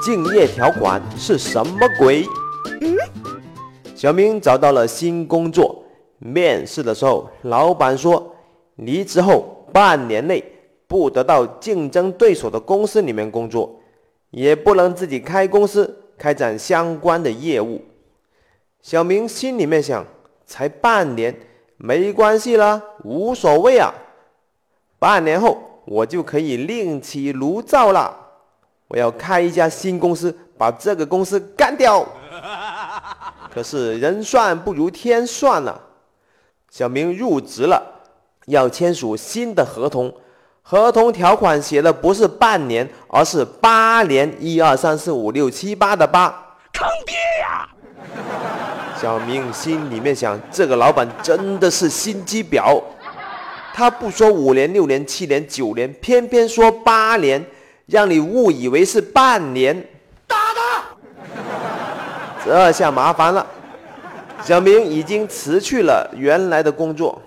竞业条款是什么鬼？小明找到了新工作，面试的时候，老板说，离职后半年内不得到竞争对手的公司里面工作，也不能自己开公司开展相关的业务。小明心里面想，才半年，没关系啦，无所谓啊。半年后我就可以另起炉灶了，我要开一家新公司，把这个公司干掉。可是人算不如天算了，小明入职了，要签署新的合同，合同条款写的不是半年，而是八年，一二三四五六七八的八，坑爹呀！小明心里面想，这个老板真的是心机婊，他不说五年、六年、七年、九年，偏偏说八年，让你误以为是半年。打他这下麻烦了，小明已经辞去了原来的工作，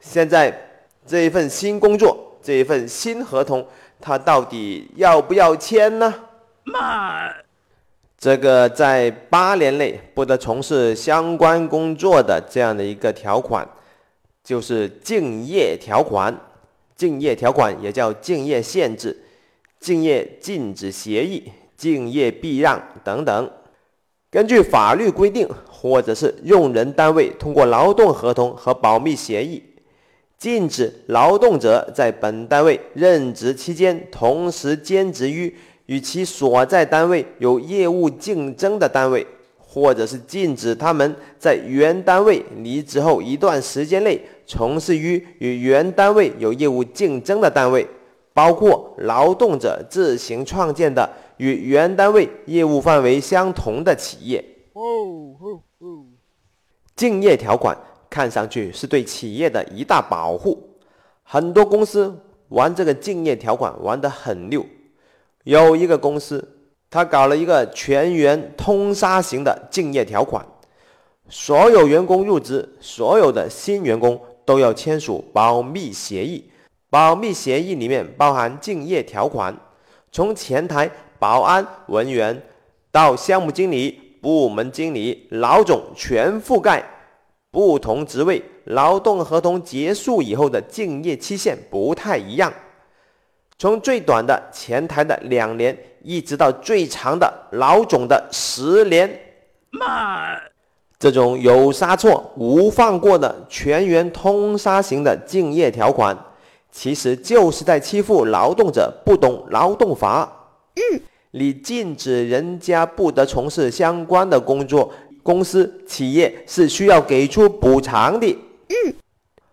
现在这一份新工作，这一份新合同，他到底要不要签呢？妈，这个在八年内不得从事相关工作的这样的一个条款，就是竞业条款。竞业条款也叫竞业限制、竞业禁止协议、竞业避让等等。根据法律规定，或者是用人单位通过劳动合同和保密协议，禁止劳动者在本单位任职期间同时兼职于与其所在单位有业务竞争的单位，或者是禁止他们在原单位离职后一段时间内从事于与原单位有业务竞争的单位，包括劳动者自行创建的。与原单位业务范围相同的企业，竞业条款看上去是对企业的一大保护。很多公司玩这个竞业条款玩得很溜。有一个公司，他搞了一个全员通杀型的竞业条款，所有员工入职，所有的新员工都要签署保密协议。保密协议里面包含竞业条款，从前台。保安、文员到项目经理、部门经理、老总全覆盖。不同职位劳动合同结束以后的竞业期限不太一样，从最短的前台的两年，一直到最长的老总的十年。妈，这种有杀错无放过的全员通杀型的竞业条款，其实就是在欺负劳动者不懂劳动法。你禁止人家不得从事相关的工作，公司企业是需要给出补偿的。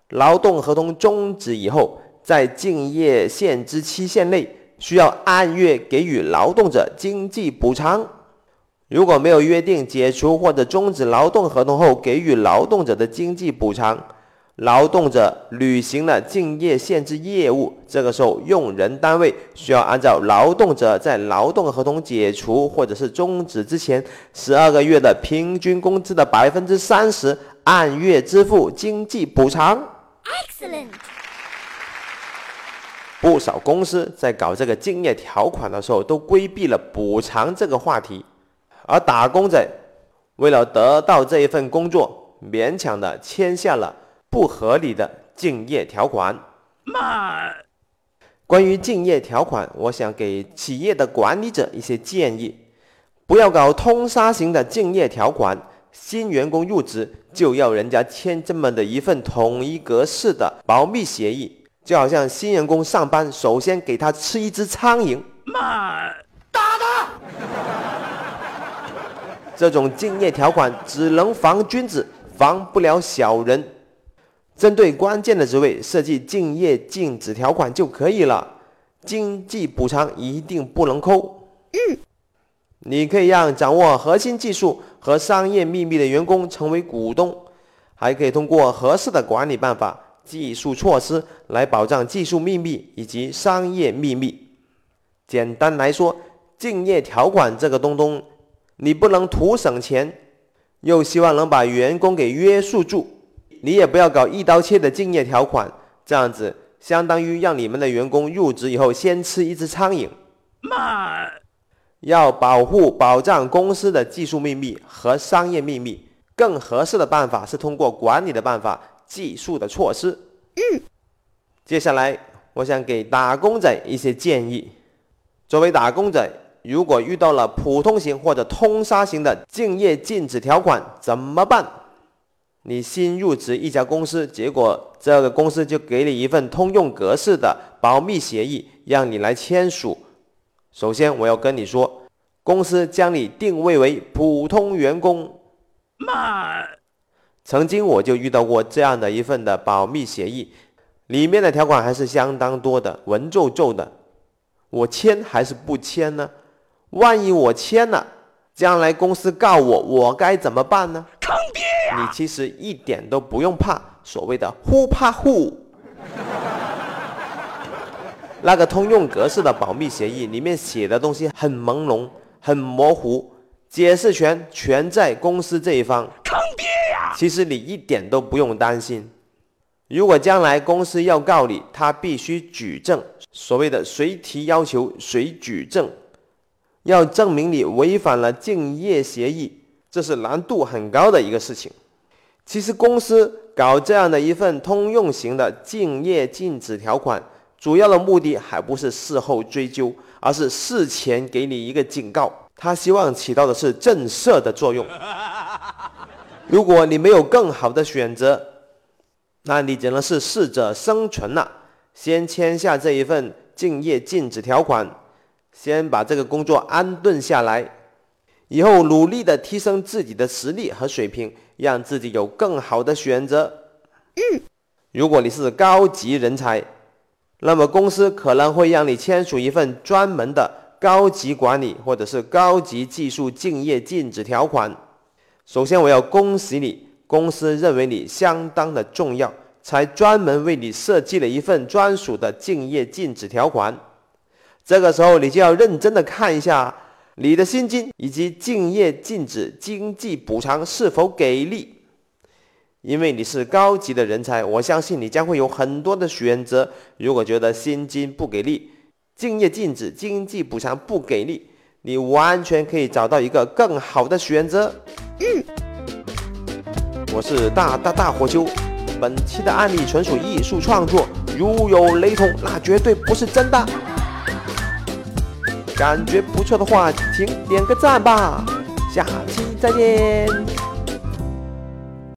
劳动合同终止以后，在竞业限制期限内，需要按月给予劳动者经济补偿。如果没有约定解除或者终止劳动合同后给予劳动者的经济补偿。劳动者履行了竞业限制业务，这个时候用人单位需要按照劳动者在劳动合同解除或者是终止之前十二个月的平均工资的百分之三十按月支付经济补偿。Excellent。不少公司在搞这个竞业条款的时候都规避了补偿这个话题，而打工仔为了得到这一份工作，勉强的签下了。不合理的竞业条款。妈，关于竞业条款，我想给企业的管理者一些建议：不要搞通杀型的竞业条款。新员工入职就要人家签这么的一份统一格式的保密协议，就好像新员工上班首先给他吃一只苍蝇。妈，打他！这种竞业条款只能防君子，防不了小人。针对关键的职位设计竞业禁止条款就可以了，经济补偿一定不能扣。嗯，你可以让掌握核心技术和商业秘密的员工成为股东，还可以通过合适的管理办法、技术措施来保障技术秘密以及商业秘密。简单来说，竞业条款这个东东，你不能图省钱，又希望能把员工给约束住。你也不要搞一刀切的竞业条款，这样子相当于让你们的员工入职以后先吃一只苍蝇。妈，要保护保障公司的技术秘密和商业秘密。更合适的办法是通过管理的办法、技术的措施。嗯。接下来，我想给打工仔一些建议。作为打工仔，如果遇到了普通型或者通杀型的竞业禁止条款，怎么办？你新入职一家公司，结果这个公司就给你一份通用格式的保密协议，让你来签署。首先，我要跟你说，公司将你定位为普通员工。慢。曾经我就遇到过这样的一份的保密协议，里面的条款还是相当多的，文绉绉的。我签还是不签呢？万一我签了，将来公司告我，我该怎么办呢？坑爹呀！你其实一点都不用怕所谓的“ “who 怕 who” ”。那个通用格式的保密协议里面写的东西很朦胧、很模糊，解释权全在公司这一方。坑爹呀！其实你一点都不用担心。如果将来公司要告你，他必须举证，所谓的谁提要求谁举证，要证明你违反了竞业协议，这是难度很高的一个事情。其实公司搞这样的一份通用型的竞业禁止条款，主要的目的还不是事后追究，而是事前给你一个警告。他希望起到的是震慑的作用。如果你没有更好的选择，那你只能是适者生存了。先签下这一份竞业禁止条款，先把这个工作安顿下来，以后努力的提升自己的实力和水平，让自己有更好的选择。嗯，如果你是高级人才，那么公司可能会让你签署一份专门的高级管理或者是高级技术竞业禁止条款。首先，我要恭喜你。公司认为你相当的重要，才专门为你设计了一份专属的竞业禁止条款。这个时候，你就要认真的看一下你的薪金以及竞业禁止经济补偿是否给力。因为你是高级的人才，我相信你将会有很多的选择。如果觉得薪金不给力，竞业禁止经济补偿不给力，你完全可以找到一个更好的选择。嗯。我是大大大火球，本期的案例纯属艺术创作，如有雷同，那绝对不是真的。感觉不错的话，请点个赞吧，下期再见。